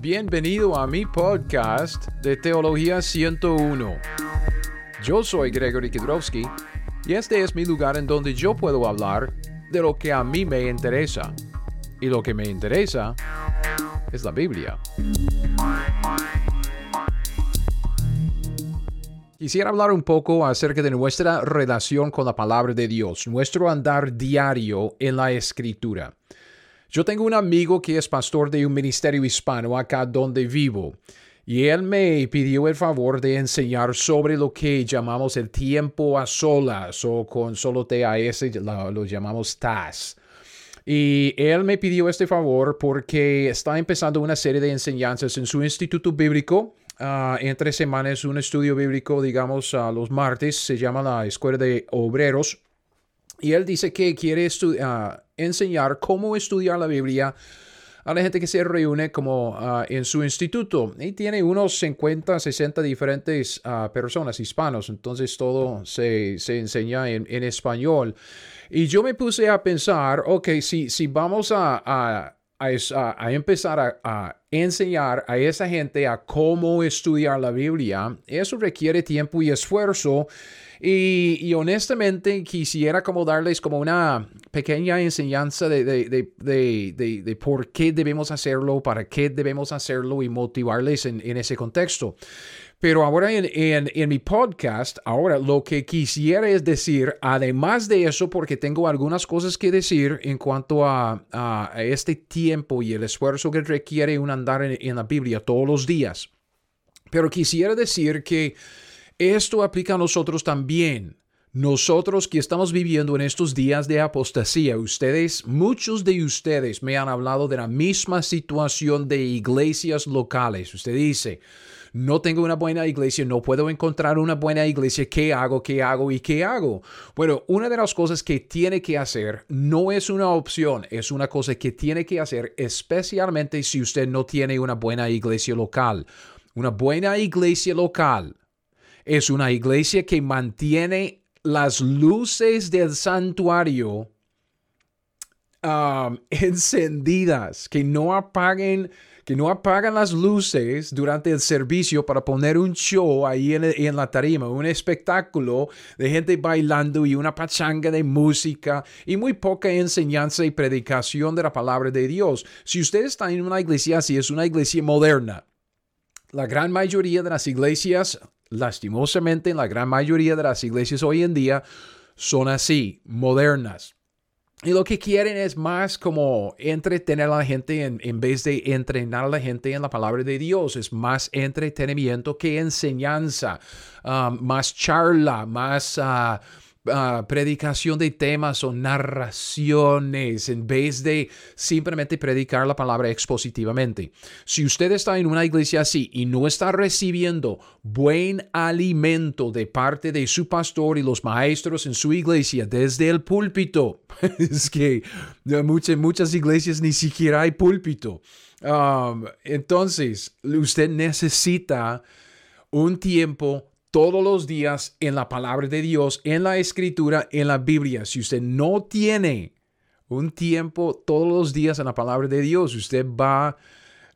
Bienvenido a mi podcast de Teología 101. Yo soy Gregory Kidrowski y este es mi lugar en donde yo puedo hablar de lo que a mí me interesa. Y lo que me interesa es la Biblia. Quisiera hablar un poco acerca de nuestra relación con la palabra de Dios, nuestro andar diario en la escritura. Yo tengo un amigo que es pastor de un ministerio hispano acá donde vivo. Y él me pidió el favor de enseñar sobre lo que llamamos el tiempo a solas o con solo TAS lo, llamamos TAS. Y él me pidió este favor porque está empezando una serie de enseñanzas en su instituto bíblico. Uh, entre semanas un estudio bíblico, digamos, los martes, se llama la Escuela de Obreros. Y él dice que quiere uh, enseñar cómo estudiar la Biblia a la gente que se reúne como uh, en su instituto. Y tiene unos 50, 60 diferentes uh, personas hispanos. Entonces todo se, se enseña en, en, español. Y yo me puse a pensar, ok, si, si vamos a, a, a empezar a, enseñar a esa gente a cómo estudiar la Biblia, eso requiere tiempo y esfuerzo. Y, honestamente quisiera como darles como una pequeña enseñanza de, de, de, de, por qué debemos hacerlo, para qué debemos hacerlo y motivarles en, en ese contexto. Pero ahora en, en, en, mi podcast, ahora lo que quisiera es decir, además de eso, porque tengo algunas cosas que decir en cuanto a, a, este tiempo y el esfuerzo que requiere un andar en, en la Biblia todos los días. Pero quisiera decir que esto aplica a nosotros también. Nosotros que estamos viviendo en estos días de apostasía, ustedes, muchos de ustedes me han hablado de la misma situación de iglesias locales. Usted dice, no tengo una buena iglesia, no puedo encontrar una buena iglesia, ¿qué hago, qué hago y qué hago? Bueno, una de las cosas que tiene que hacer no es una opción, es una cosa que tiene que hacer especialmente si usted no tiene una buena iglesia local. Una buena iglesia local es una iglesia que mantiene las luces del santuario um, encendidas, que no apaguen que no apagan las luces durante el servicio para poner un show ahí en, la tarima, un espectáculo de gente bailando y una pachanga de música y muy poca enseñanza y predicación de la palabra de Dios. Si usted está en una iglesia así, es una iglesia moderna. La gran mayoría de las iglesias lastimosamente, la gran mayoría de las iglesias hoy en día son así, modernas. Y lo que quieren es más como entretener a la gente en, vez de entrenar a la gente en la palabra de Dios. Es más entretenimiento que enseñanza, um, más charla, más... Uh, Ah, predicación de temas o narraciones en vez de simplemente predicar la palabra expositivamente. Si usted está en una iglesia así y no está recibiendo buen alimento de parte de su pastor y los maestros en su iglesia desde el púlpito, es que muchas, muchas iglesias ni siquiera hay púlpito. Um, entonces, usted necesita un tiempo todos los días en la palabra de Dios, en la escritura, en la Biblia. Si usted no tiene un tiempo todos los días en la palabra de Dios, usted va,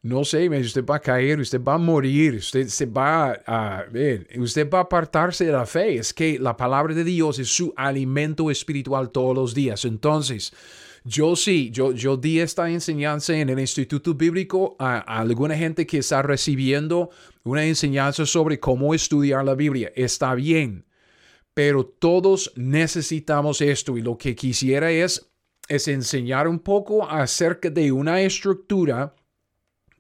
no sé, usted va a caer, usted va a morir, usted se va a, usted va a apartarse de la fe. Es que la palabra de Dios es su alimento espiritual todos los días. Entonces, yo sí, yo, yo di esta enseñanza en el Instituto Bíblico a, alguna gente que está recibiendo una enseñanza sobre cómo estudiar la Biblia. Está bien, pero todos necesitamos esto y lo que quisiera es, es enseñar un poco acerca de una estructura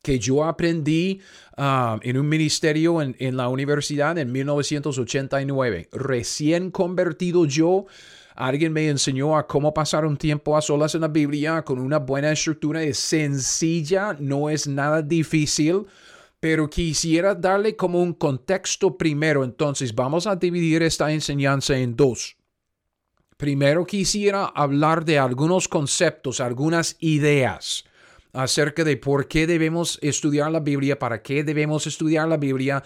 que yo aprendí um, en un ministerio en, en la universidad en 1989. Recién convertido yo Alguien me enseñó a cómo pasar un tiempo a solas en la Biblia con una buena estructura. Es sencilla, no es nada difícil, pero quisiera darle como un contexto primero. Entonces vamos a dividir esta enseñanza en dos. Primero quisiera hablar de algunos conceptos, algunas ideas acerca de por qué debemos estudiar la Biblia, para qué debemos estudiar la Biblia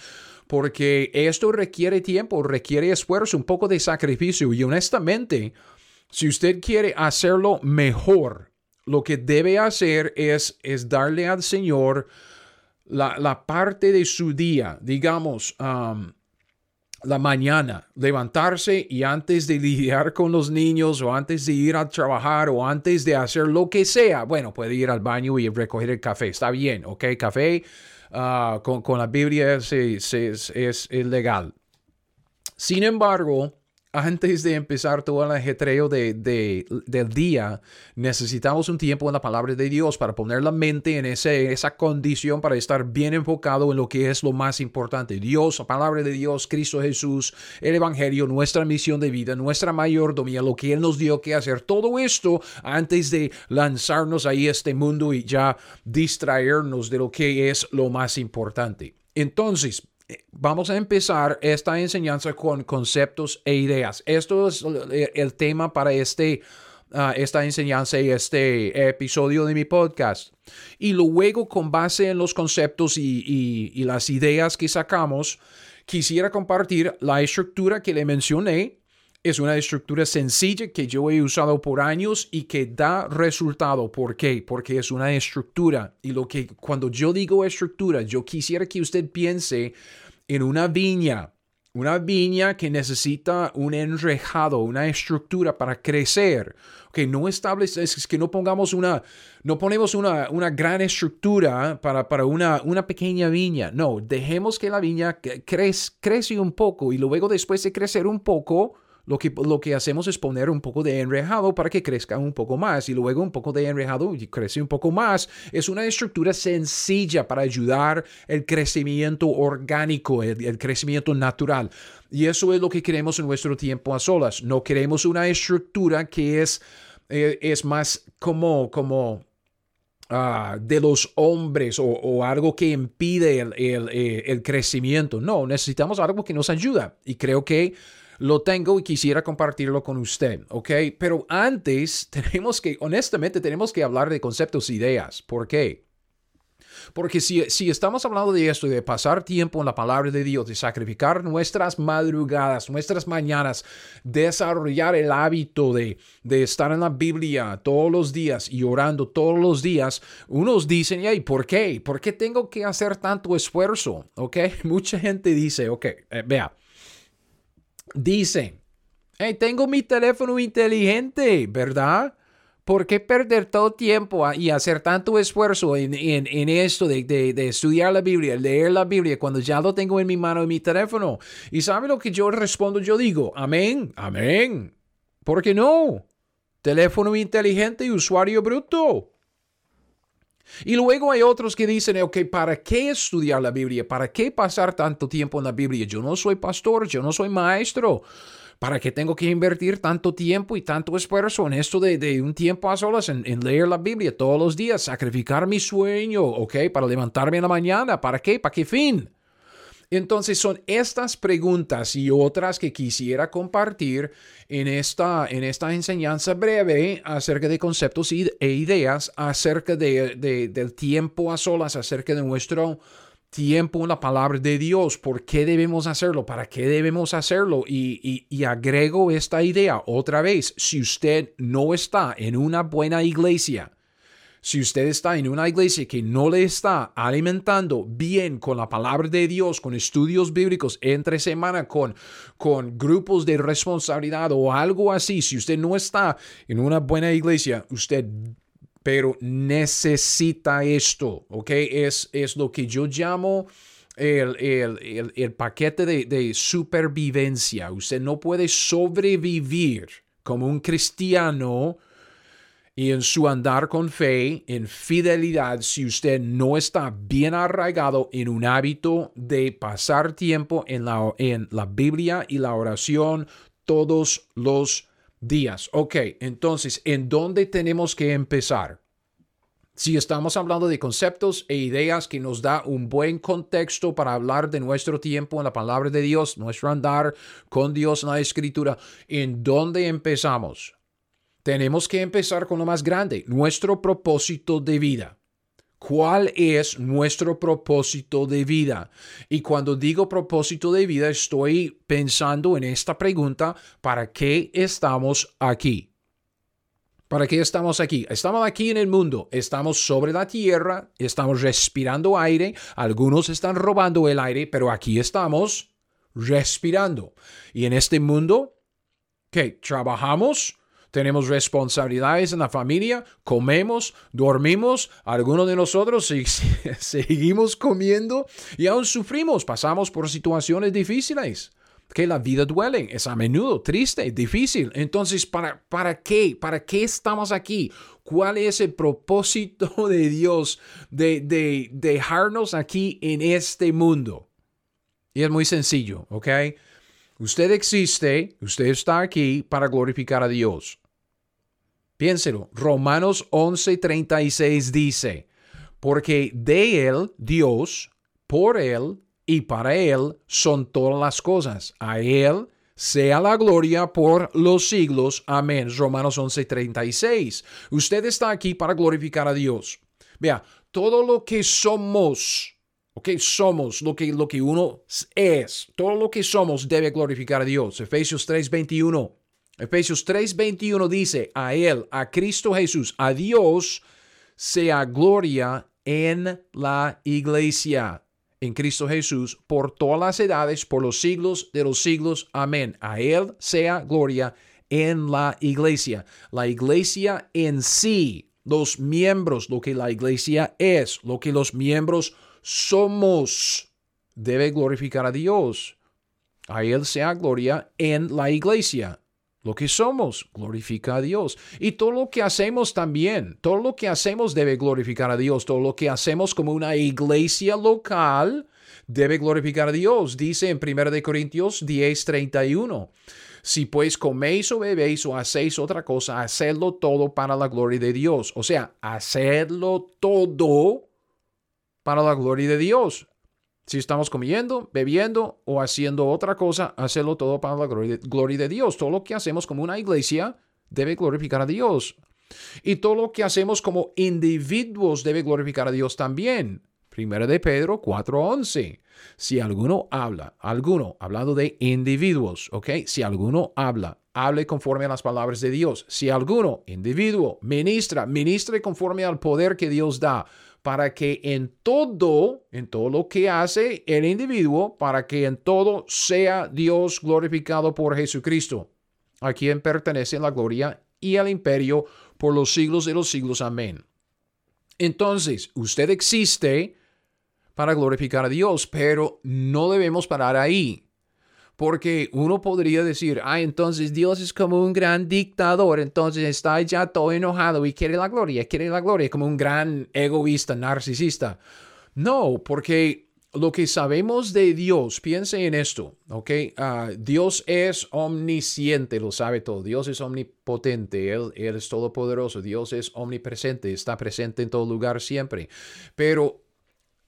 porque esto requiere tiempo, requiere esfuerzo, un poco de sacrificio y honestamente, si usted quiere hacerlo mejor, lo que debe hacer es, es darle al Señor la, parte de su día, digamos, la mañana, levantarse y antes de lidiar con los niños o antes de ir a trabajar o antes de hacer lo que sea, bueno, puede ir al baño y recoger el café, está bien, ¿ok? Café ah, con, la Biblia es, es legal. Sin embargo, antes de empezar todo el ajetreo de, del día, necesitamos un tiempo en la palabra de Dios para poner la mente en ese, esa condición para estar bien enfocado en lo que es lo más importante. Dios, la palabra de Dios, Cristo Jesús, el Evangelio, nuestra misión de vida, nuestra mayordomía, lo que Él nos dio que hacer. Todo esto antes de lanzarnos ahí a este mundo y ya distraernos de lo que es lo más importante. Entonces, Vamos a empezar esta enseñanza con conceptos e ideas. Esto es el tema para este, ah, esta enseñanza y este episodio de mi podcast. Y luego, con base en los conceptos y, y las ideas que sacamos, quisiera compartir la estructura que le mencioné. Es una estructura sencilla que yo he usado por años y que da resultado. ¿Por qué? Porque es una estructura. Y lo que cuando yo digo estructura, yo quisiera que usted piense en una viña, una viña que necesita un enrejado, una estructura para crecer. Que no establece, es que no pongamos una, no ponemos una, una gran estructura para, para una, una pequeña viña. No, dejemos que la viña crece, crece un poco y luego después de crecer un poco, lo que, lo que hacemos es poner un poco de enrejado para que crezca un poco más y luego un poco de enrejado y crece un poco más. Es una estructura sencilla para ayudar el crecimiento orgánico, el, crecimiento natural. Y eso es lo que queremos en nuestro tiempo a solas. No queremos una estructura que es, eh, es más como, como ah, de los hombres o, algo que impide el, el, eh, el, crecimiento. No, necesitamos algo que nos ayuda. Y creo que lo tengo y quisiera compartirlo con usted, ¿ok? Pero antes tenemos que, honestamente, tenemos que hablar de conceptos ideas. ¿Por qué? Porque si, si, estamos hablando de esto, de pasar tiempo en la palabra de Dios, de sacrificar nuestras madrugadas, nuestras mañanas, desarrollar el hábito de, de estar en la Biblia todos los días y orando todos los días, unos dicen, ¿y por qué? ¿Por qué tengo que hacer tanto esfuerzo? ¿Ok? Mucha gente dice, ok, eh, vea. Dice, hey, tengo mi teléfono inteligente, ¿verdad? ¿Por qué perder todo tiempo y hacer tanto esfuerzo en, esto de, estudiar la Biblia, leer la Biblia, cuando ya lo tengo en mi mano en mi teléfono? ¿Y sabe lo que yo respondo? Yo digo, amén, amén. ¿Por qué no? Teléfono inteligente y usuario bruto. Y luego hay otros que dicen, ok, ¿para qué estudiar la Biblia? ¿Para qué pasar tanto tiempo en la Biblia? Yo no soy pastor, yo no soy maestro. ¿Para qué tengo que invertir tanto tiempo y tanto esfuerzo en esto de, un tiempo a solas, en, en, leer la Biblia todos los días, sacrificar mi sueño, ok, para levantarme en la mañana? ¿Para qué? ¿Para qué fin? Entonces son estas preguntas y otras que quisiera compartir en esta, en esta enseñanza breve acerca de conceptos e ideas, acerca de, del tiempo a solas, acerca de nuestro tiempo en la palabra de Dios, por qué debemos hacerlo, para qué debemos hacerlo. Y, y, agrego esta idea otra vez, si usted no está en una buena iglesia, si usted está en una iglesia que no le está alimentando bien con la palabra de Dios, con estudios bíblicos entre semana, con, con grupos de responsabilidad o algo así, si usted no está en una buena iglesia, usted pero necesita esto, ¿ok? Es, es lo que yo llamo el, el, el, paquete de, de supervivencia. Usted no puede sobrevivir como un cristiano y en su andar con fe, en fidelidad, si usted no está bien arraigado en un hábito de pasar tiempo en la, en la Biblia y la oración todos los días. Ok, entonces, ¿en dónde tenemos que empezar? Si estamos hablando de conceptos e ideas que nos da un buen contexto para hablar de nuestro tiempo en la palabra de Dios, nuestro andar con Dios en la escritura, ¿en dónde empezamos? Tenemos que empezar con lo más grande, nuestro propósito de vida. ¿Cuál es nuestro propósito de vida? Y cuando digo propósito de vida, estoy pensando en esta pregunta, ¿para qué estamos aquí? ¿Para qué estamos aquí? Estamos aquí en el mundo, estamos sobre la tierra, estamos respirando aire, algunos están robando el aire, pero aquí estamos respirando. Y en este mundo, ¿qué? Trabajamos, tenemos responsabilidades en la familia, comemos, dormimos, algunos de nosotros seguimos comiendo y aún sufrimos, pasamos por situaciones difíciles que la vida duele, es a menudo triste, difícil. Entonces, ¿para, ¿para qué? ¿Para qué estamos aquí? ¿Cuál es el propósito de Dios de, de dejarnos aquí en este mundo? Y es muy sencillo, ¿ok? Usted existe, usted está aquí para glorificar a Dios. Piénselo, Romanos 11:36 dice, porque de Él, Dios, por Él y para Él son todas las cosas. A Él sea la gloria por los siglos. Amén. Romanos 11:36. Usted está aquí para glorificar a Dios. Vea, todo lo que somos, ok, somos lo que, lo que uno es, todo lo que somos debe glorificar a Dios. Efesios 3:21. Efesios 3:21 dice, a Él, a Cristo Jesús, a Dios sea gloria en la iglesia en Cristo Jesús por todas las edades, por los siglos de los siglos. Amén. A Él sea gloria en la iglesia. La iglesia en sí, los miembros, lo que la iglesia es, lo que los miembros somos, debe glorificar a Dios. A Él sea gloria en la iglesia. Lo que somos glorifica a Dios. Y todo lo que hacemos también, todo lo que hacemos debe glorificar a Dios. Todo lo que hacemos como una iglesia local debe glorificar a Dios. Dice en 1 Corintios 10:31. Si pues coméis o bebéis o hacéis otra cosa, hacedlo todo para la gloria de Dios. O sea, hacedlo todo para la gloria de Dios. Si estamos comiendo, bebiendo o haciendo otra cosa, hacerlo todo para la gloria de, Dios. Todo lo que hacemos como una iglesia debe glorificar a Dios. Y todo lo que hacemos como individuos debe glorificar a Dios también. Primera de Pedro 4:11. Si alguno habla, alguno, hablando de individuos, ¿ok? Si alguno habla, hable conforme a las palabras de Dios. Si alguno, individuo, ministra, ministre conforme al poder que Dios da para que en todo, en todo lo que hace el individuo, para que en todo sea Dios glorificado por Jesucristo, a quien pertenece la gloria y el imperio por los siglos de los siglos. Amén. Entonces, usted existe para glorificar a Dios, pero no debemos parar ahí. Porque uno podría decir, ah, entonces Dios es como un gran dictador, entonces está ya todo enojado y quiere la gloria, quiere la gloria, como un gran egoísta, narcisista. No, porque lo que sabemos de Dios, piense en esto, ¿ok? Ah, Dios es omnisciente, lo sabe todo. Dios es omnipotente, él, él es todopoderoso. Dios es omnipresente, está presente en todo lugar siempre. Pero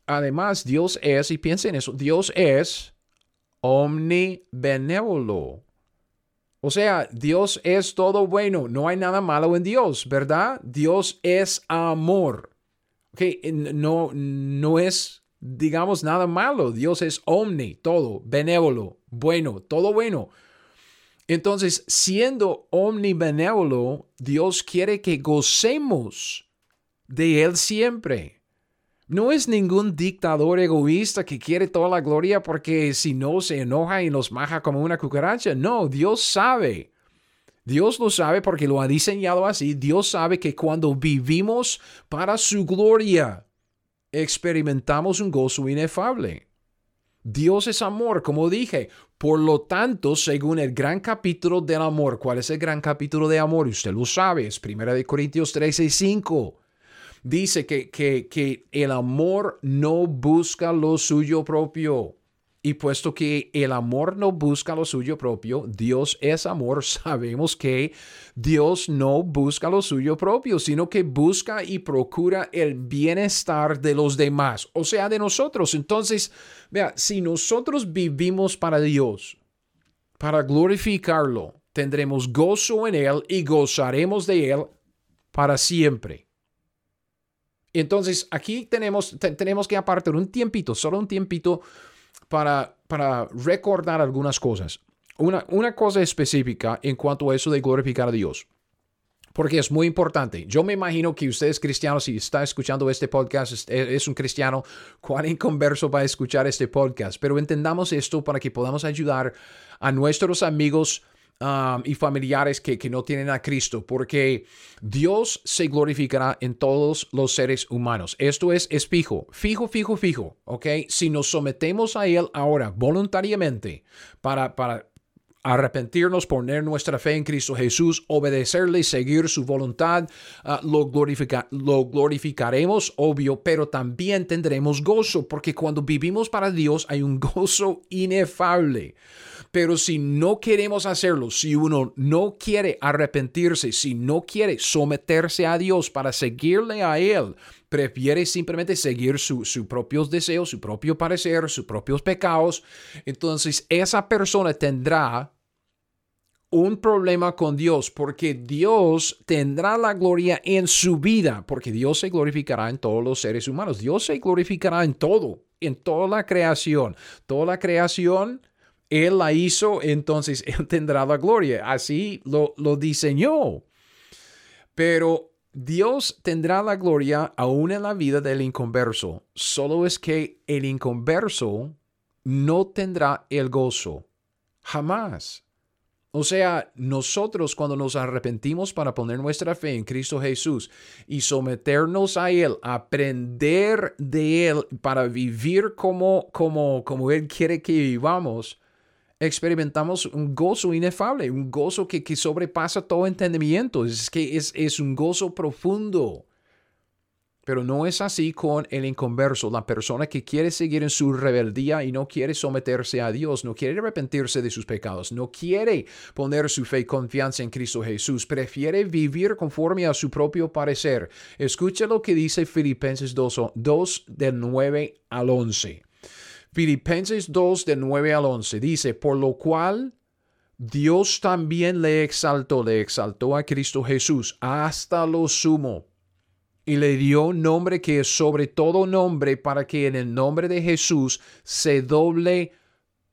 además, Dios es, y piense en eso, Dios es omnibenévolo. O sea, Dios es todo bueno, no hay nada malo en Dios, ¿verdad? Dios es amor. Okay, no, no es, digamos, nada malo. Dios es omni, todo, benévolo, bueno, todo bueno. Entonces, siendo omnibenévolo, Dios quiere que gocemos de Él siempre. No es ningún dictador egoísta que quiere toda la gloria porque si no se enoja y nos maja como una cucaracha. No, Dios sabe. Dios lo sabe porque lo ha diseñado así. Dios sabe que cuando vivimos para su gloria, experimentamos un gozo inefable. Dios es amor, como dije. Por lo tanto, según el gran capítulo del amor, ¿cuál es el gran capítulo de amor? Usted lo sabe, es 1 Corintios 13 y 5 dice que, que, el amor no busca lo suyo propio. Y puesto que el amor no busca lo suyo propio, Dios es amor, sabemos que Dios no busca lo suyo propio, sino que busca y procura el bienestar de los demás, o sea, de nosotros. Entonces, vea, si nosotros vivimos para Dios, para glorificarlo, tendremos gozo en Él y gozaremos de Él para siempre. Entonces, aquí tenemos, tenemos que apartar un tiempito, solo un tiempito para, para recordar algunas cosas. Una, una cosa específica en cuanto a eso de glorificar a Dios. Porque es muy importante. Yo me imagino que ustedes cristianos, si está escuchando este podcast, es, un cristiano, cuán inconverso va a escuchar este podcast. Pero entendamos esto para que podamos ayudar a nuestros amigos um, y familiares que, que, no tienen a Cristo, porque Dios se glorificará en todos los seres humanos. Esto es, es fijo, fijo, fijo, fijo, ¿ok? Si nos sometemos a Él ahora voluntariamente para, para arrepentirnos, poner nuestra fe en Cristo Jesús, obedecerle, seguir su voluntad, ah, lo, lo glorificaremos, obvio, pero también tendremos gozo, porque cuando vivimos para Dios hay un gozo inefable. Pero si no queremos hacerlo, si uno no quiere arrepentirse, si no quiere someterse a Dios para seguirle a Él, prefiere simplemente seguir sus propios deseos, su propio parecer, sus propios pecados, entonces esa persona tendrá un problema con Dios, porque Dios tendrá la gloria en su vida, porque Dios se glorificará en todos los seres humanos. Dios se glorificará en todo, en toda la creación. Toda la creación, Él la hizo, entonces Él tendrá la gloria. Así lo, lo diseñó. Pero Dios tendrá la gloria aún en la vida del inconverso. Solo es que el inconverso no tendrá el gozo. Jamás. O sea, nosotros cuando nos arrepentimos para poner nuestra fe en Cristo Jesús y someternos a Él, aprender de Él para vivir como, como, como Él quiere que vivamos, experimentamos un gozo inefable, un gozo que, que sobrepasa todo entendimiento. Es que es, es un gozo profundo. Pero no es así con el inconverso, la persona que quiere seguir en su rebeldía y no quiere someterse a Dios, no quiere arrepentirse de sus pecados, no quiere poner su fe y confianza en Cristo Jesús, prefiere vivir conforme a su propio parecer. Escucha lo que dice Filipenses 2, 2 del 9 al 11. Filipenses 2 del 9 al 11 dice, por lo cual Dios también le exaltó, le exaltó a Cristo Jesús hasta lo sumo y le dio nombre que es sobre todo nombre para que en el nombre de Jesús se doble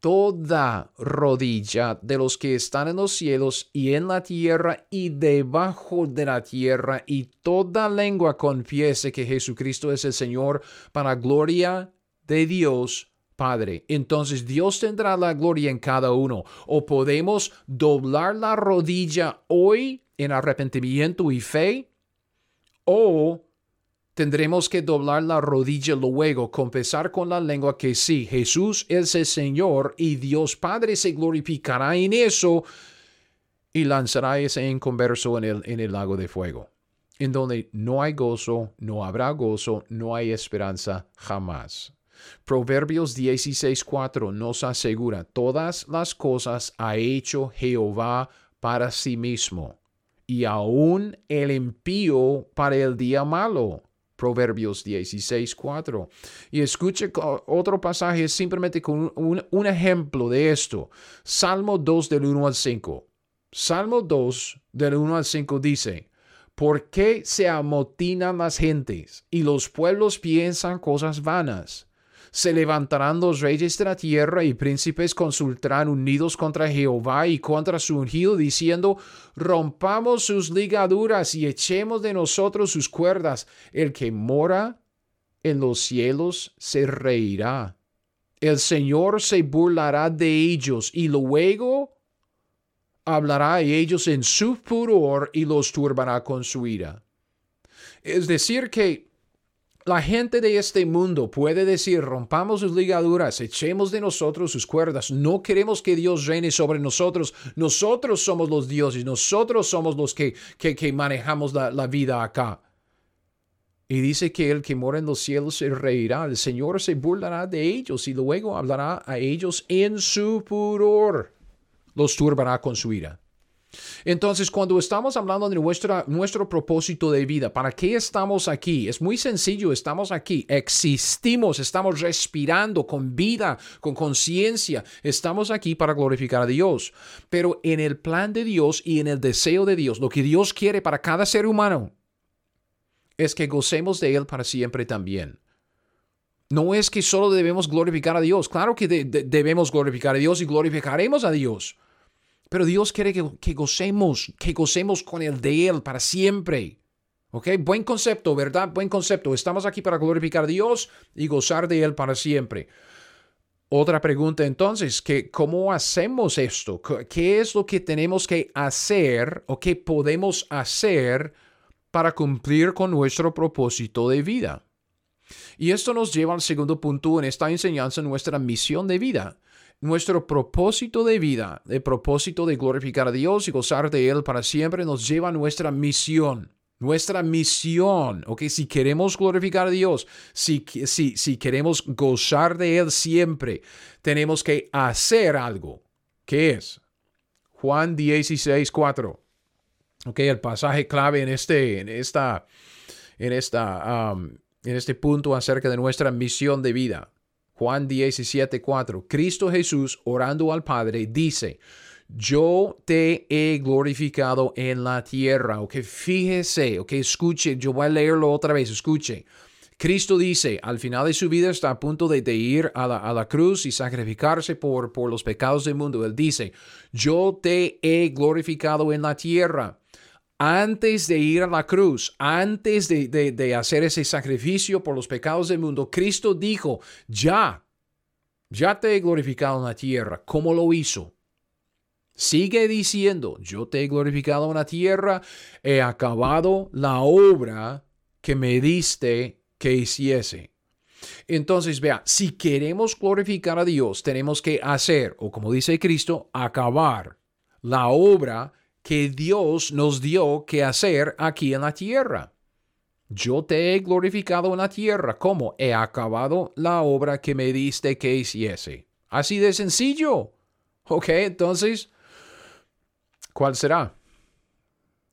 toda rodilla de los que están en los cielos y en la tierra y debajo de la tierra y toda lengua confiese que Jesucristo es el Señor para gloria de Dios Padre. Entonces Dios tendrá la gloria en cada uno. O podemos doblar la rodilla hoy en arrepentimiento y fe o tendremos que doblar la rodilla luego, confesar con la lengua que sí, Jesús es el Señor y Dios Padre se glorificará en eso y lanzará ese inconverso en el, en el lago de fuego, en donde no hay gozo, no habrá gozo, no hay esperanza jamás. Proverbios 16:4 nos asegura, todas las cosas ha hecho Jehová para sí mismo y aún el impío para el día malo. Proverbios 16, 4. Y escuche otro pasaje simplemente con un, un, ejemplo de esto. Salmo 2 del 1 al 5. Salmo 2 del 1 al 5 dice, ¿por qué se amotinan las gentes y los pueblos piensan cosas vanas? Se levantarán los reyes de la tierra y príncipes consultarán unidos contra Jehová y contra su ungido, diciendo, rompamos sus ligaduras y echemos de nosotros sus cuerdas. El que mora en los cielos se reirá. El Señor se burlará de ellos y luego hablará a ellos en su furor y los turbará con su ira. Es decir, que la gente de este mundo puede decir, rompamos sus ligaduras, echemos de nosotros sus cuerdas, no queremos que Dios reine sobre nosotros, nosotros somos los dioses, nosotros somos los que, que, manejamos la, la vida acá. Y dice que el que mora en los cielos se reirá, el Señor se burlará de ellos y luego hablará a ellos en su furor, los turbará con su ira. Entonces, cuando estamos hablando de nuestra, nuestro propósito de vida, ¿para qué estamos aquí? Es muy sencillo, estamos aquí, existimos, estamos respirando con vida, con conciencia, estamos aquí para glorificar a Dios. Pero en el plan de Dios y en el deseo de Dios, lo que Dios quiere para cada ser humano es que gocemos de Él para siempre también. No es que solo debemos glorificar a Dios, claro que debemos glorificar a Dios y glorificaremos a Dios Pero Dios quiere que, que gocemos, que gocemos con el de Él para siempre. ¿Ok? Buen concepto, ¿verdad? Buen concepto. Estamos aquí para glorificar a Dios y gozar de Él para siempre. Otra pregunta entonces, que ¿cómo hacemos esto? ¿Qué es lo que tenemos que hacer o qué podemos hacer para cumplir con nuestro propósito de vida? Y esto nos lleva al segundo punto en esta enseñanza, nuestra misión de vida. Nuestro propósito de vida, el propósito de glorificar a Dios y gozar de Él para siempre, nos lleva a nuestra misión. Nuestra misión, ok, si queremos glorificar a Dios, si, si, si queremos gozar de Él siempre, tenemos que hacer algo. ¿Qué es? Juan 16, 4. Ok, el pasaje clave en este, en esta, en esta, um, en este punto acerca de nuestra misión de vida. Juan 17, 4. Cristo Jesús, orando al Padre, dice, yo te he glorificado en la tierra. Ok, fíjese, ok, escuche, yo voy a leerlo otra vez, escuche. Cristo dice, al final de su vida está a punto de, ir a la, cruz y sacrificarse por, por los pecados del mundo. Él dice, yo te he glorificado en la tierra. Antes de ir a la cruz, antes de, de hacer ese sacrificio por los pecados del mundo, Cristo dijo, ya, ya te he glorificado en la tierra. ¿Cómo lo hizo? Sigue diciendo, yo te he glorificado en la tierra, he acabado la obra que me diste que hiciese. Entonces, vea, si queremos glorificar a Dios, tenemos que hacer, o como dice Cristo, acabar la obra que Dios nos dio que hacer aquí en la tierra. Yo te he glorificado en la tierra, como he acabado la obra que me diste que hiciese. Así de sencillo. Ok, entonces, ¿Cuál será?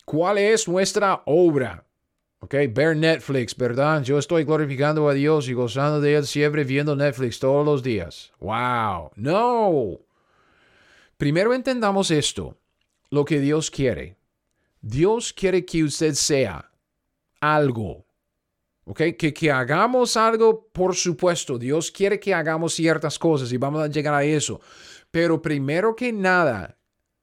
¿Cuál es nuestra obra? Ok, ver Netflix, ¿verdad? Yo estoy glorificando a Dios y gozando de Él siempre viendo Netflix todos los días. ¡Wow! No. Primero entendamos esto, lo que Dios quiere. Dios quiere que usted sea algo. ¿Ok? Que, que hagamos algo, por supuesto. Dios quiere que hagamos ciertas cosas y vamos a llegar a eso. Pero primero que nada,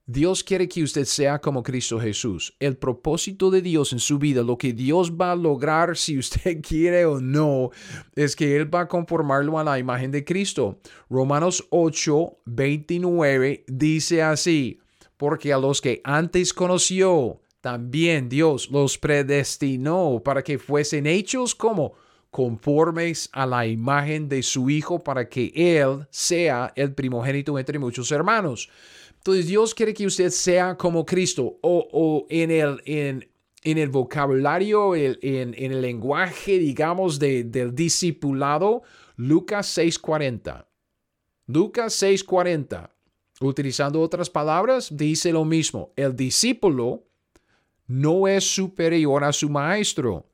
Dios quiere que usted sea como Cristo Jesús. El propósito de Dios en su vida, lo que Dios va a lograr si usted quiere o no, es que Él va a conformarlo a la imagen de Cristo. Romanos 8, 29 dice así, porque a los que antes conoció, también Dios los predestinó para que fuesen hechos como conformes a la imagen de su Hijo para que Él sea el primogénito entre muchos hermanos. Entonces Dios quiere que usted sea como Cristo o, en, el, en, el vocabulario, en, el lenguaje, digamos, del discipulado, Lucas 6:40. Lucas 6:40. Utilizando otras palabras, dice lo mismo. El discípulo no es superior a su maestro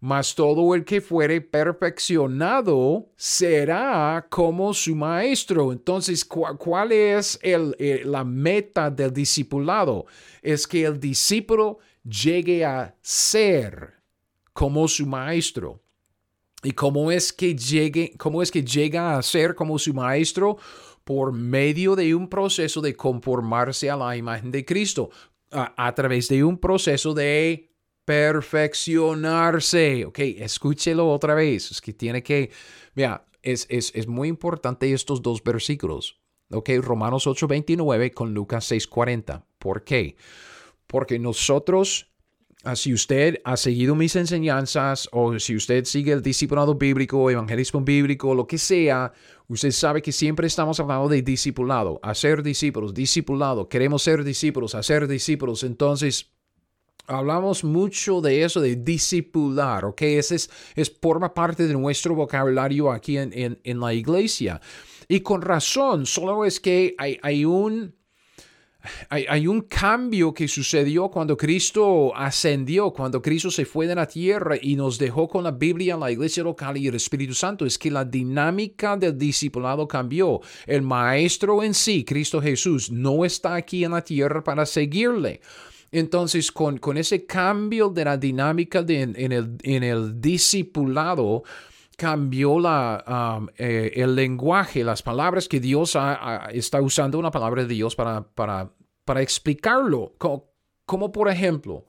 mas todo el que fuere perfeccionado será como su maestro. Entonces, ¿cuál es el, eh, la meta del discipulado? Es que el discípulo llegue a ser como su maestro. ¿Y cómo es que llegue, cómo es que llega a ser como su maestro? Por medio de un proceso de conformarse a la imagen de Cristo, a través de un proceso de perfeccionarse. Ok, escúchelo otra vez. Es que tiene que, mira, es, es, es muy importante estos dos versículos. Ok, Romanos 8:29 con Lucas 6:40. ¿Por qué? Porque nosotros, si usted ha seguido mis enseñanzas o si usted sigue el discipulado bíblico, evangelismo bíblico, lo que sea, usted sabe que siempre estamos hablando de discipulado, hacer discípulos, discipulado, queremos ser discípulos, hacer discípulos. Entonces, hablamos mucho de eso, de discipular, ¿ok? Ese es, es forma parte de nuestro vocabulario aquí en, en, la iglesia. Y con razón, solo es que hay, hay un... Hay, un cambio que sucedió cuando Cristo ascendió, cuando Cristo se fue de la tierra y nos dejó con la Biblia, la iglesia local y el Espíritu Santo. Es que la dinámica del discipulado cambió. El maestro en sí, Cristo Jesús, no está aquí en la tierra para seguirle. Entonces, con, con ese cambio de la dinámica en, el, en el discipulado, cambió eh, el lenguaje, las palabras que Dios está usando, una palabra de Dios para, explicarlo, como, por ejemplo,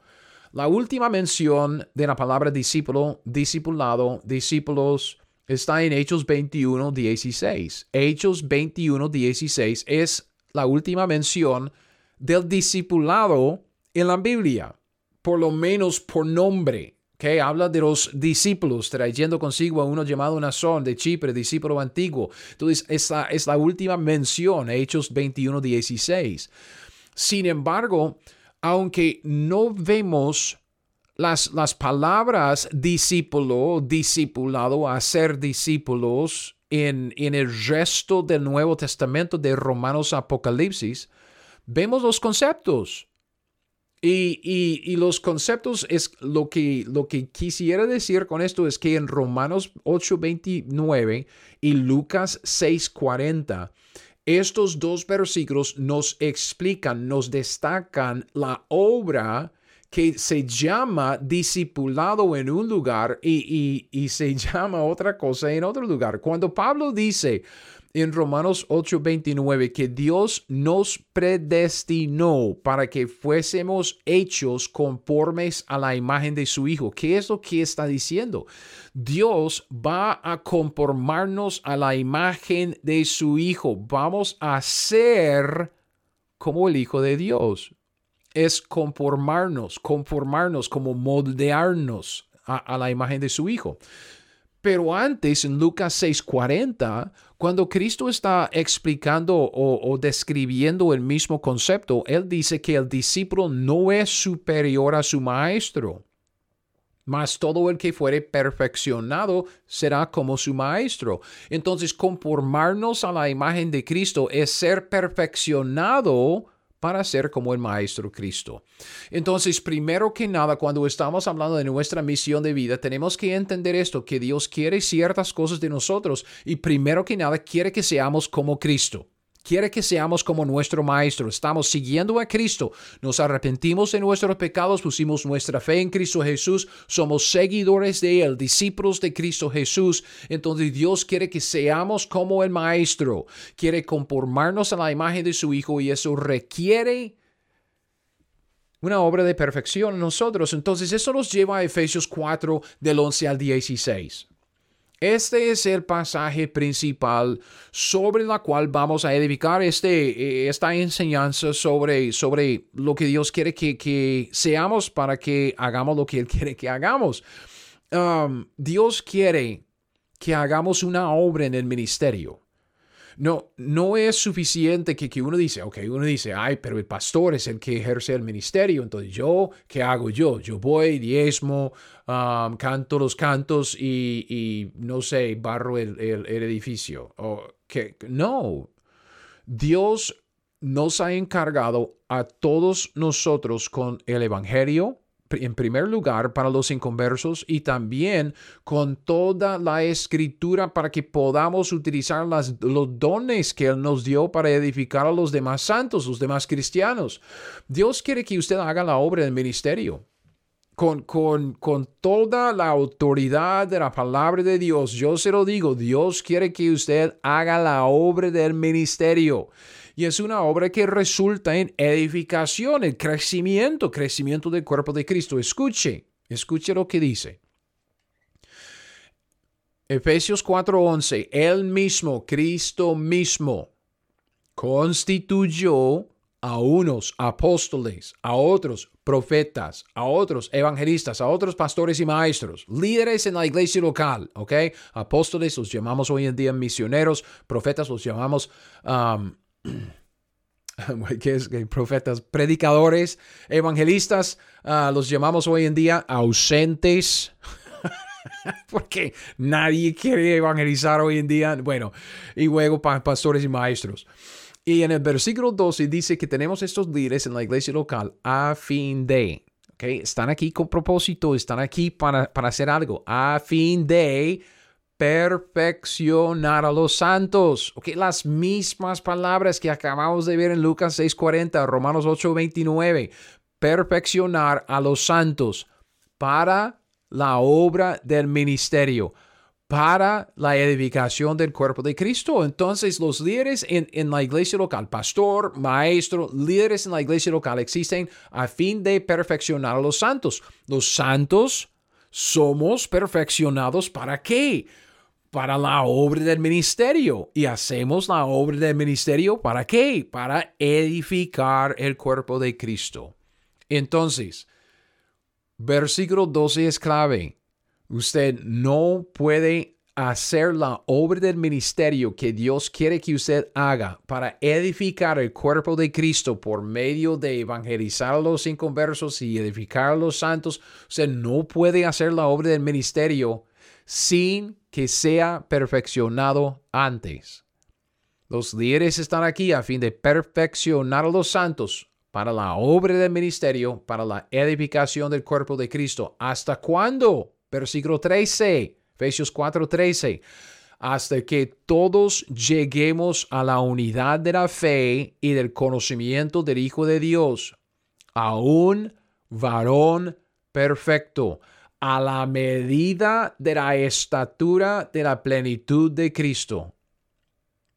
la última mención de la palabra discípulo, discipulado, discípulos, está en Hechos 21, 16. Hechos 21, 16 es la última mención del discipulado en la Biblia, por lo menos por nombre. Habla de los discípulos trayendo consigo a uno llamado Nazón de Chipre, discípulo antiguo. Entonces, esa es la última mención, Hechos 21, 16. Sin embargo, aunque no vemos las, las palabras discípulo, discipulado, hacer discípulos en, en el resto del Nuevo Testamento de Romanos Apocalipsis, vemos los conceptos. Y, y, los conceptos es lo que, lo que quisiera decir con esto es que en Romanos 8:29 y Lucas 6:40, estos dos versículos nos explican, nos destacan la obra que se llama discipulado en un lugar y, y, y se llama otra cosa en otro lugar. Cuando Pablo dice, en Romanos 8:29 que Dios nos predestinó para que fuésemos hechos conformes a la imagen de su Hijo. ¿Qué es lo que está diciendo? Dios va a conformarnos a la imagen de su Hijo. Vamos a ser como el Hijo de Dios. Es conformarnos, conformarnos, como moldearnos a, a la imagen de su Hijo. Pero antes, en Lucas 6:40, cuando Cristo está explicando o, describiendo el mismo concepto, Él dice que el discípulo no es superior a su maestro, mas todo el que fuere perfeccionado será como su maestro. Entonces, conformarnos a la imagen de Cristo es ser perfeccionado para ser como el Maestro Cristo. Entonces, primero que nada, cuando estamos hablando de nuestra misión de vida, tenemos que entender esto, que Dios quiere ciertas cosas de nosotros y primero que nada quiere que seamos como Cristo. Quiere que seamos como nuestro Maestro. Estamos siguiendo a Cristo. Nos arrepentimos de nuestros pecados, pusimos nuestra fe en Cristo Jesús. Somos seguidores de Él, discípulos de Cristo Jesús. Entonces Dios quiere que seamos como el Maestro. Quiere conformarnos a la imagen de su Hijo y eso requiere una obra de perfección en nosotros. Entonces eso nos lleva a Efesios 4 del 11 al 16. Este es el pasaje principal sobre la cual vamos a edificar este, eh, esta enseñanza sobre, sobre lo que Dios quiere que, seamos para que hagamos lo que Él quiere que hagamos. Um, Dios quiere que hagamos una obra en el ministerio. No, no es suficiente que, que, uno dice, ok, uno dice, ay, pero el pastor es el que ejerce el ministerio, entonces yo, ¿qué hago yo? Yo voy, diezmo, um, canto los cantos y, y, no sé, barro el, el, el edificio. O no, Dios nos ha encargado a todos nosotros con el Evangelio, en primer lugar para los inconversos y también con toda la escritura para que podamos utilizar los dones que Él nos dio para edificar a los demás santos, los demás cristianos. Dios quiere que usted haga la obra del ministerio. Con, con, con, toda la autoridad de la palabra de Dios, yo se lo digo, Dios quiere que usted haga la obra del ministerio y es una obra que resulta en edificación, en crecimiento, crecimiento del cuerpo de Cristo. Escuche, escuche lo que dice. Efesios 4:11, Él mismo, Cristo mismo, constituyó a unos apóstoles, a otros profetas, a otros evangelistas, a otros pastores y maestros, líderes en la iglesia local, ¿ok? Apóstoles los llamamos hoy en día misioneros, profetas los llamamos um, que es profetas, predicadores, evangelistas, ah, los llamamos hoy en día ausentes. Porque nadie quiere evangelizar hoy en día. Bueno, y luego pastores y maestros. Y en el versículo 12 dice que tenemos estos líderes en la iglesia local a fin de. Okay, están aquí con propósito, están aquí para, para hacer algo. A fin de perfeccionar a los santos. Ok, las mismas palabras que acabamos de ver en Lucas 6:40, Romanos 8:29. Perfeccionar a los santos para la obra del ministerio, para la edificación del cuerpo de Cristo. Entonces los líderes en, en, la iglesia local, pastor, maestro, líderes en la iglesia local existen a fin de perfeccionar a los santos. Los santos somos perfeccionados para qué? Para la obra del ministerio. Y hacemos la obra del ministerio para qué? Para edificar el cuerpo de Cristo. Entonces, versículo 12 es clave. Usted no puede hacer la obra del ministerio que Dios quiere que usted haga para edificar el cuerpo de Cristo por medio de evangelizar a los inconversos y edificar a los santos. Usted no puede hacer la obra del ministerio sin que sea perfeccionado antes. Los líderes están aquí a fin de perfeccionar a los santos para la obra del ministerio, para la edificación del cuerpo de Cristo. ¿Hasta cuándo? Versículo 13, Efesios 4:13. Hasta que todos lleguemos a la unidad de la fe y del conocimiento del Hijo de Dios, a un varón perfecto, a la medida de la estatura de la plenitud de Cristo.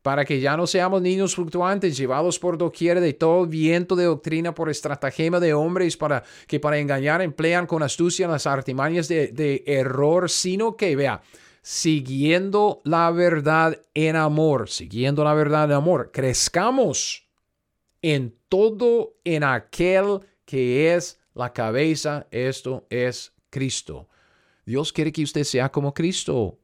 Para que ya no seamos niños fluctuantes, llevados por doquier de todo viento de doctrina por estratagema de hombres para que para engañar emplean con astucia las artimañas de, de error, sino que, vea, siguiendo la verdad en amor, siguiendo la verdad en amor, crezcamos en todo en aquel que es la cabeza, esto es Cristo. Dios quiere que usted sea como Cristo.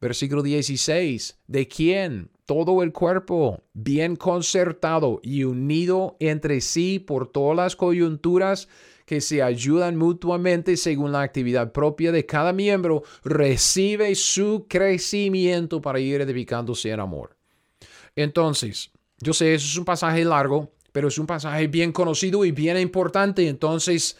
Versículo 16. ¿De quién? todo el cuerpo, bien concertado y unido entre sí por todas las coyunturas que se ayudan mutuamente según la actividad propia de cada miembro, recibe su crecimiento para ir edificándose en amor. Entonces, yo sé, eso es un pasaje largo, pero es un pasaje bien conocido y bien importante. Entonces,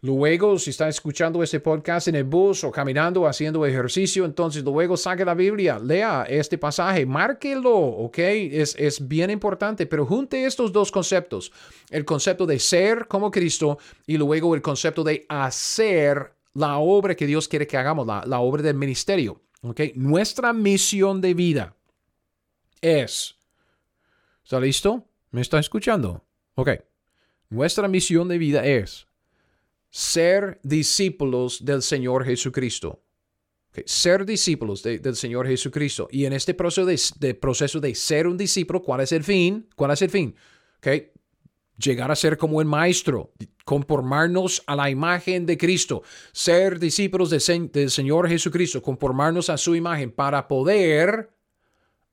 Luego, si está escuchando este podcast en el bus o caminando, haciendo ejercicio, entonces luego saque la Biblia, lea este pasaje, márquelo, ¿ok? Es, es bien importante, pero junte estos dos conceptos, el concepto de ser como Cristo y luego el concepto de hacer la obra que Dios quiere que hagamos, la, la obra del ministerio, ¿ok? Nuestra misión de vida es, ¿está listo? ¿Me está escuchando? Ok. Nuestra misión de vida es ser discípulos del Señor Jesucristo. Ser discípulos del Señor Jesucristo. Y en este proceso de, proceso de ser un discípulo, ¿cuál es el fin? ¿Cuál es el fin? Okay. Llegar a ser como el Maestro, conformarnos a la imagen de Cristo, ser discípulos del Señor Jesucristo, conformarnos a su imagen para poder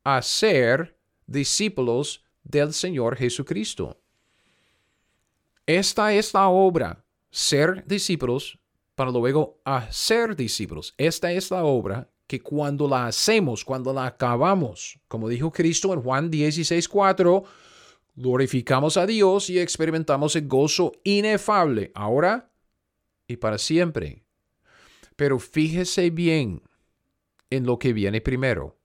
hacer discípulos del Señor Jesucristo. Esta es la obra ser discípulos para luego hacer discípulos. Esta es la obra que cuando la hacemos, cuando la acabamos, como dijo Cristo en Juan 16, 4, glorificamos a Dios y experimentamos el gozo inefable, ahora y para siempre. Pero fíjese bien en lo que viene primero.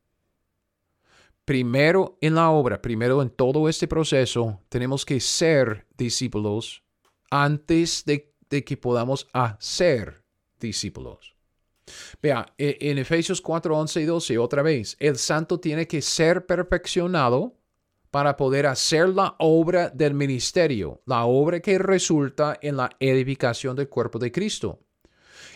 Primero en la obra, primero en todo este proceso, tenemos que ser discípulos antes de de que podamos hacer discípulos. Vea, e, en Efesios 4, 11 y 12, otra vez, el santo tiene que ser perfeccionado para poder hacer la obra del ministerio, la obra que resulta en la edificación del cuerpo de Cristo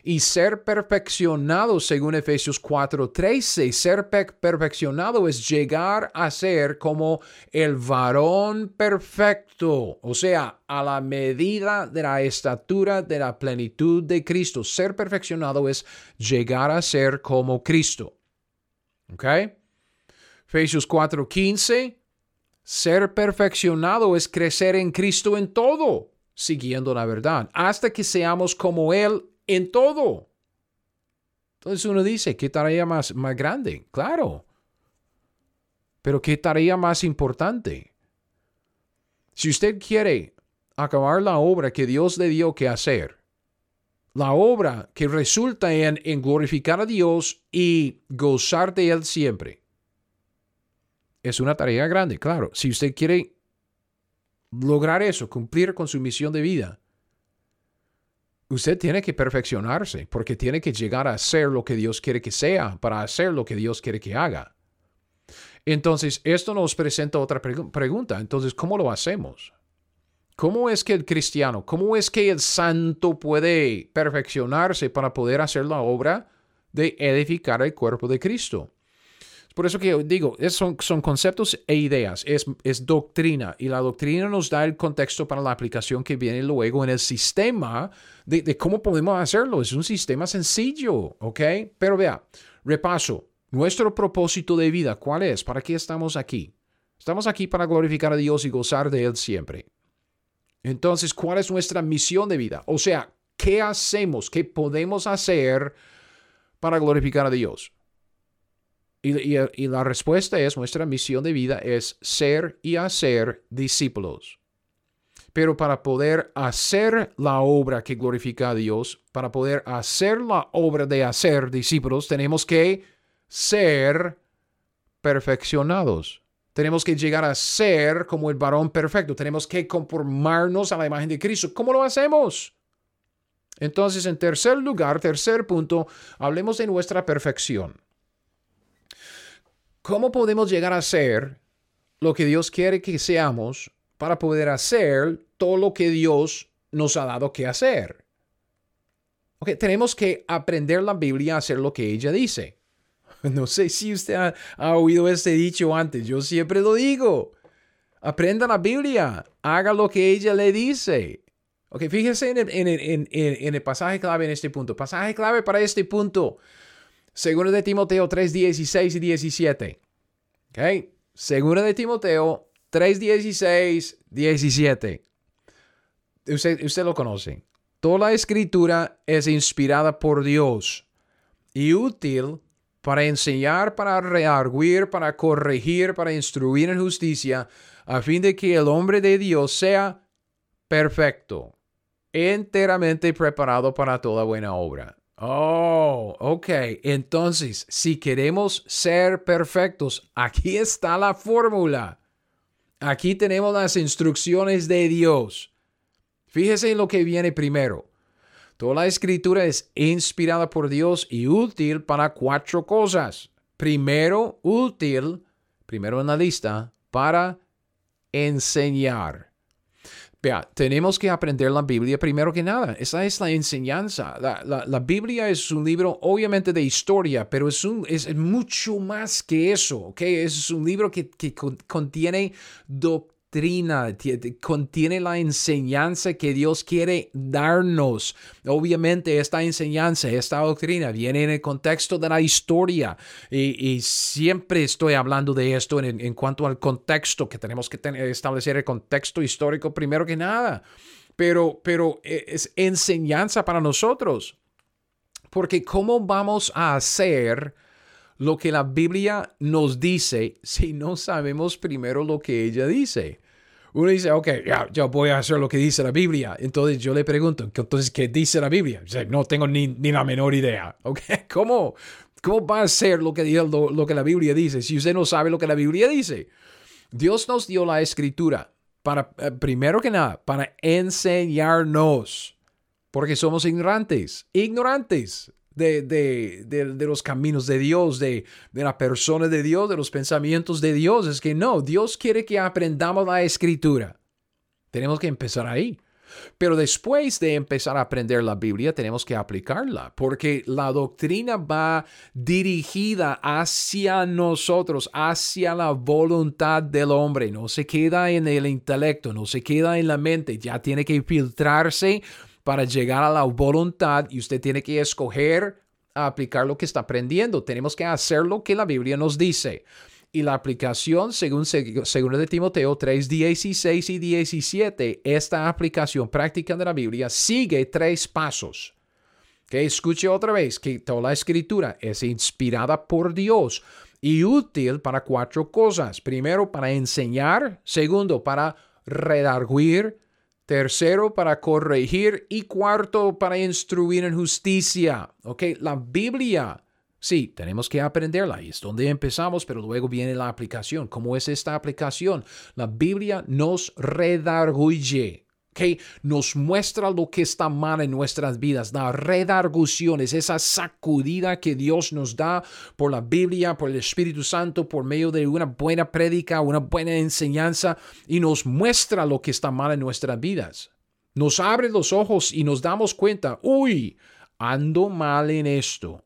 y ser perfeccionado, según Efesios 4:13. Ser perfeccionado es llegar a ser como el varón perfecto, o sea, a la medida de la estatura de la plenitud de Cristo. Ser perfeccionado es llegar a ser como Cristo. ¿Ok? Efesios 4:15. Ser perfeccionado es crecer en Cristo en todo, siguiendo la verdad, hasta que seamos como Él en todo. Entonces uno dice, ¿qué tarea más, más grande? Claro. Pero ¿qué tarea más importante? Si usted quiere acabar la obra que Dios le dio que hacer, la obra que resulta en, en glorificar a Dios y gozar de Él siempre, es una tarea grande, claro. Si usted quiere lograr eso, cumplir con su misión de vida, usted tiene que perfeccionarse porque tiene que llegar a ser lo que Dios quiere que sea para hacer lo que Dios quiere que haga. Entonces, esto nos presenta otra pregunta. Entonces, ¿cómo lo hacemos? ¿Cómo es que el cristiano, cómo es que el santo puede perfeccionarse para poder hacer la obra de edificar el cuerpo de Cristo? Por eso que digo, son, conceptos e ideas, es, es doctrina y la doctrina nos da el contexto para la aplicación que viene luego en el sistema de, de cómo podemos hacerlo. Es un sistema sencillo, ¿ok? Pero vea, repaso, nuestro propósito de vida, ¿cuál es? ¿Para qué estamos aquí? Estamos aquí para glorificar a Dios y gozar de Él siempre. Entonces, ¿cuál es nuestra misión de vida? O sea, ¿qué hacemos? ¿Qué podemos hacer para glorificar a Dios? Y, la respuesta es, nuestra misión de vida es ser y hacer discípulos. Pero para poder hacer la obra que glorifica a Dios, para poder hacer la obra de hacer discípulos, tenemos que ser perfeccionados. Tenemos que llegar a ser como el varón perfecto. Tenemos que conformarnos a la imagen de Cristo. ¿Cómo lo hacemos? Entonces, en tercer lugar, tercer punto, hablemos de nuestra perfección. ¿Cómo podemos llegar a ser lo que Dios quiere que seamos para poder hacer todo lo que Dios nos ha dado que hacer? Okay, tenemos que aprender la Biblia a hacer lo que ella dice. No sé si usted ha, oído este dicho antes, yo siempre lo digo. Aprenda la Biblia, haga lo que ella le dice. Ok, fíjese en el, en, en el pasaje clave en este punto. Pasaje clave para este punto. Segundo de Timoteo 3, 16 y 17. ¿Ok? Segundo de Timoteo 3, 16, 17. Usted, usted lo conoce. Toda la escritura es inspirada por Dios y útil para enseñar, para rearguir, para corregir, para instruir en justicia, a fin de que el hombre de Dios sea perfecto, enteramente preparado para toda buena obra. Oh, ok. Entonces, si queremos ser perfectos, aquí está la fórmula. Aquí tenemos las instrucciones de Dios. Fíjese en lo que viene primero. Toda la escritura es inspirada por Dios y útil para cuatro cosas. Primero, útil, primero en la lista, para enseñar. Vea, tenemos que aprender la Biblia primero que nada. Esa es la enseñanza. La, Biblia es un libro obviamente de historia, pero es, un, es, mucho más que eso. ¿ok? Es un libro que, que contiene doctrina contiene la enseñanza que Dios quiere darnos. Obviamente esta enseñanza, esta doctrina viene en el contexto de la historia y, siempre estoy hablando de esto en, cuanto al contexto, que tenemos que establecer el contexto histórico primero que nada. Pero, pero e, es enseñanza para nosotros. Porque ¿cómo vamos a hacer lo que la Biblia nos dice si no sabemos primero lo que ella dice? Uno dice, ok, ya, yo voy a hacer lo que dice la Biblia. Entonces yo le pregunto, entonces, ¿qué dice la Biblia? no tengo ni, ni, la menor idea. Ok, ¿cómo, cómo va a ser lo que, lo, lo que la Biblia dice si usted no sabe lo que la Biblia dice? Dios nos dio la escritura para, eh, primero que nada, para enseñarnos, porque somos ignorantes, ignorantes de, de, de, los caminos de Dios, de, de la persona de Dios, de los pensamientos de Dios. Es que no, Dios quiere que aprendamos la escritura. Tenemos que empezar ahí. Pero después de empezar a aprender la Biblia, tenemos que aplicarla, porque la doctrina va dirigida hacia nosotros, hacia la voluntad del hombre. No se queda en el intelecto, no se queda en la mente, ya tiene que filtrarse para llegar a la voluntad y usted tiene que escoger aplicar lo que está aprendiendo. Tenemos que hacer lo que la Biblia nos dice. Y la aplicación, según, según de Timoteo 3, 16 y 17, esta aplicación práctica de la Biblia sigue tres pasos. Que escuche otra vez que toda la escritura es inspirada por Dios y útil para cuatro cosas. Primero, para enseñar. Segundo, para redarguir Tercero, para corregir. Y cuarto, para instruir en justicia. Ok, la Biblia. Sí, tenemos que aprenderla. Y es donde empezamos, pero luego viene la aplicación. ¿Cómo es esta aplicación? La Biblia nos redarguye. Nos muestra lo que está mal en nuestras vidas, la redargución, es esa sacudida que Dios nos da por la Biblia, por el Espíritu Santo, por medio de una buena prédica, una buena enseñanza, y nos muestra lo que está mal en nuestras vidas. Nos abre los ojos y nos damos cuenta, uy, ando mal en esto.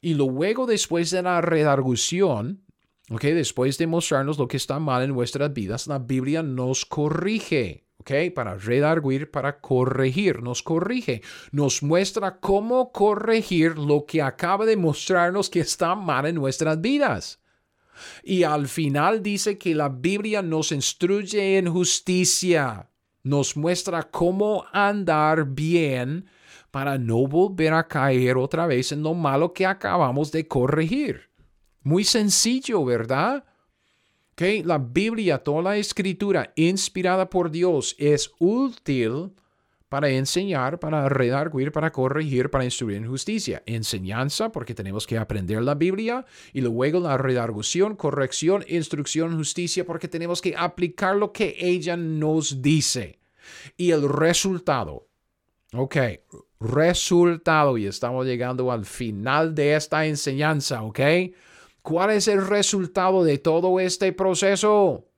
Y luego después de la redargución, okay, después de mostrarnos lo que está mal en nuestras vidas, la Biblia nos corrige. Okay, para redarguir, para corregir, nos corrige, nos muestra cómo corregir lo que acaba de mostrarnos que está mal en nuestras vidas. Y al final dice que la Biblia nos instruye en justicia, nos muestra cómo andar bien para no volver a caer otra vez en lo malo que acabamos de corregir. Muy sencillo, ¿verdad? Que la Biblia, toda la escritura inspirada por Dios es útil para enseñar, para redarguir, para corregir, para instruir en justicia. Enseñanza, porque tenemos que aprender la Biblia, y luego la redargución, corrección, instrucción, justicia, porque tenemos que aplicar lo que ella nos dice. Y el resultado, ok, resultado, y estamos llegando al final de esta enseñanza, ok. ¿Cuál es el resultado de todo este proceso?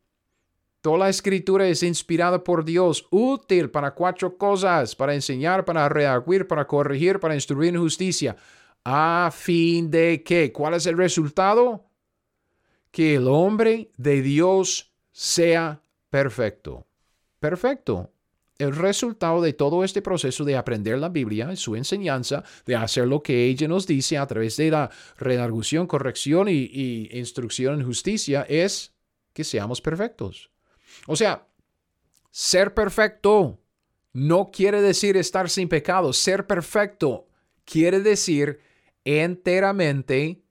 Toda la escritura es inspirada por Dios, útil para cuatro cosas, para enseñar, para redarguir, para corregir, para instruir en justicia. ¿A fin de qué? ¿Cuál es el resultado? Que el hombre de Dios sea perfecto. Perfecto el resultado de todo este proceso de aprender la Biblia, su enseñanza, de hacer lo que ella nos dice a través de la redargución, corrección y, instrucción en justicia, es que seamos perfectos. O sea, ser perfecto no quiere decir estar sin pecado. Ser perfecto quiere decir enteramente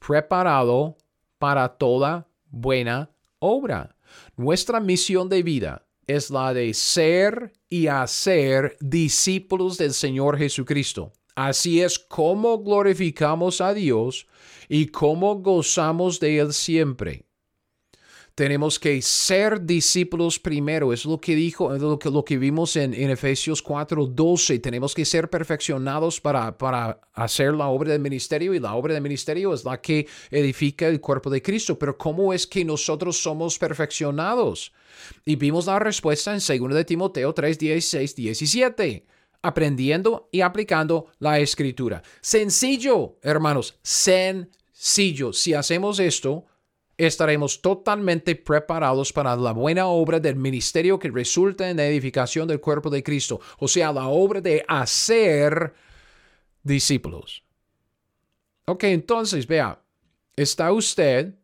preparado para toda buena obra. Nuestra misión de vida es la de ser y hacer discípulos del Señor Jesucristo. Así es como glorificamos a Dios y como gozamos de Él siempre. Tenemos que ser discípulos primero, es lo que dijo, lo que, lo que vimos en, en Efesios 4:12. Tenemos que ser perfeccionados para, para hacer la obra del ministerio y la obra del ministerio es la que edifica el cuerpo de Cristo. Pero ¿cómo es que nosotros somos perfeccionados? Y vimos la respuesta en 2 de Timoteo 3, 16, 17 aprendiendo y aplicando la escritura. Sencillo, hermanos, sencillo. Si hacemos esto, estaremos totalmente preparados para la buena obra del ministerio que resulta en la edificación del cuerpo de Cristo, o sea, la obra de hacer discípulos. Ok, entonces, vea, está usted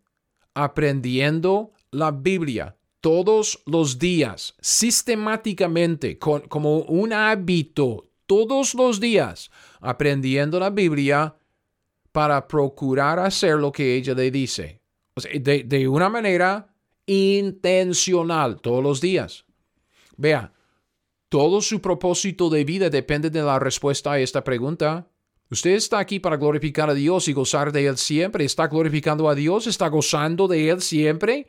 aprendiendo la Biblia todos los días, sistemáticamente, como un hábito, todos los días, aprendiendo la Biblia para procurar hacer lo que ella le dice de, una manera intencional todos los días. Vea, todo su propósito de vida depende de la respuesta a esta pregunta. Usted está aquí para glorificar a Dios y gozar de Él siempre. ¿Está glorificando a Dios? ¿Está gozando de Él siempre?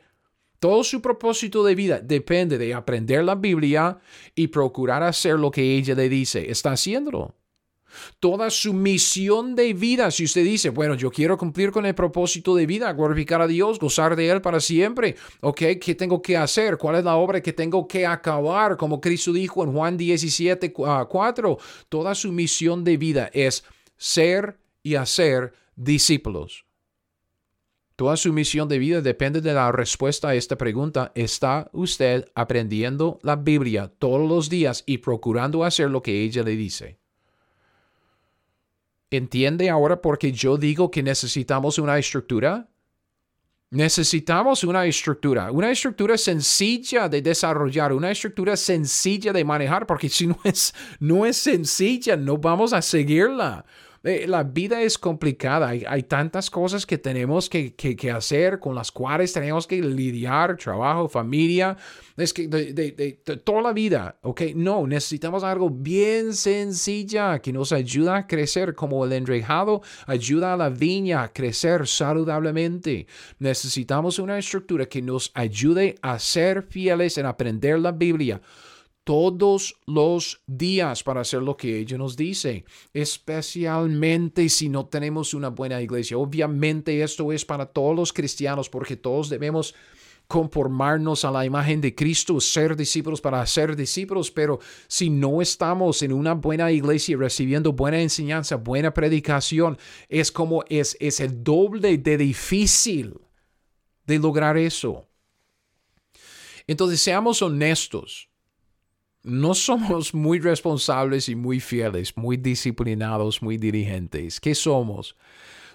Todo su propósito de vida depende de aprender la Biblia y procurar hacer lo que ella le dice. ¿Está haciéndolo? Toda su misión de vida. Si usted dice, bueno, yo quiero cumplir con el propósito de vida, glorificar a Dios, gozar de Él para siempre, ¿ok? ¿Qué tengo que hacer? ¿Cuál es la obra que tengo que acabar? Como Cristo dijo en Juan 17, 4, toda su misión de vida es ser y hacer discípulos. Toda su misión de vida depende de la respuesta a esta pregunta. ¿Está usted aprendiendo la Biblia todos los días y procurando hacer lo que ella le dice? ¿Entiende ahora por qué yo digo que necesitamos una estructura? Necesitamos una estructura, una estructura sencilla de desarrollar, una estructura sencilla de manejar, porque si no es, no es sencilla, no vamos a seguirla. Eh, la vida es complicada, hay, tantas cosas que tenemos que, hacer, con las cuales tenemos que lidiar, trabajo, familia, es que de, toda la vida, ¿ok? No, necesitamos algo bien sencilla que nos ayuda a crecer como el enrejado ayuda a la viña a crecer saludablemente. Necesitamos una estructura que nos ayude a ser fieles en aprender la Biblia todos los días para hacer lo que ella nos dice, especialmente si no tenemos una buena iglesia. Obviamente esto es para todos los cristianos porque todos debemos conformarnos a la imagen de Cristo, ser discípulos para ser discípulos, pero si no estamos en una buena iglesia recibiendo buena enseñanza, buena predicación, es como es, es el doble de difícil de lograr eso. Entonces, seamos honestos no somos muy responsables y muy fieles, muy disciplinados, muy dirigentes. ¿Qué somos?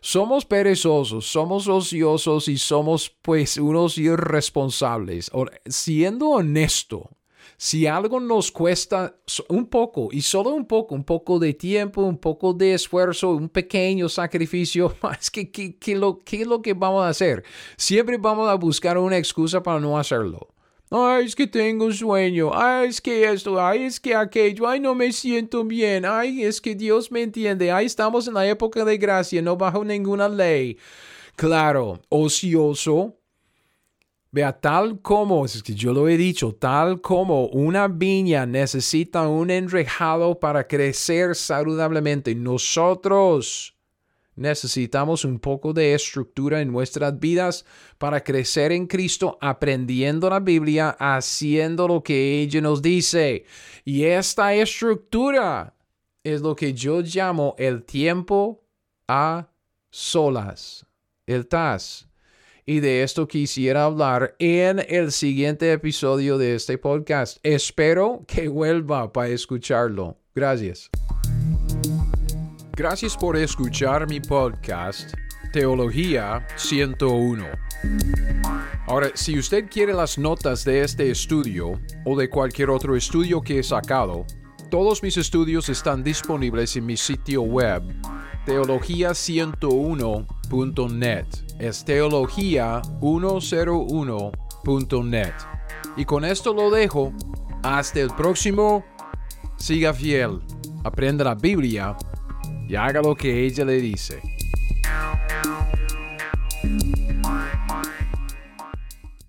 Somos perezosos, somos ociosos y somos pues unos irresponsables. siendo honesto, si algo nos cuesta un poco y solo un poco, un poco de tiempo, un poco de esfuerzo, un pequeño sacrificio, es que, ¿qué lo, ¿qué es lo que vamos a hacer? Siempre vamos a buscar una excusa para no hacerlo. Ay, es que tengo sueño. Ay, es que esto. Ay, es que aquello. Ay, no me siento bien. Ay, es que Dios me entiende. Ay, estamos en la época de gracia, no bajo ninguna ley. Claro, ocioso. Vea, tal como, es que yo lo he dicho, tal como una viña necesita un enrejado para crecer saludablemente, nosotros Necesitamos un poco de estructura en nuestras vidas para crecer en Cristo, aprendiendo la Biblia, haciendo lo que ella nos dice. Y esta estructura es lo que yo llamo el tiempo a solas, el TAS. Y de esto quisiera hablar en el siguiente episodio de este podcast. Espero que vuelva para escucharlo. Gracias. Gracias por escuchar mi podcast Teología 101. Ahora, si usted quiere las notas de este estudio o de cualquier otro estudio que he sacado, todos mis estudios están disponibles en mi sitio web teología101.net. Es teología101.net. Y con esto lo dejo. Hasta el próximo. Siga fiel. Aprenda la Biblia E haga lo que ella le dice.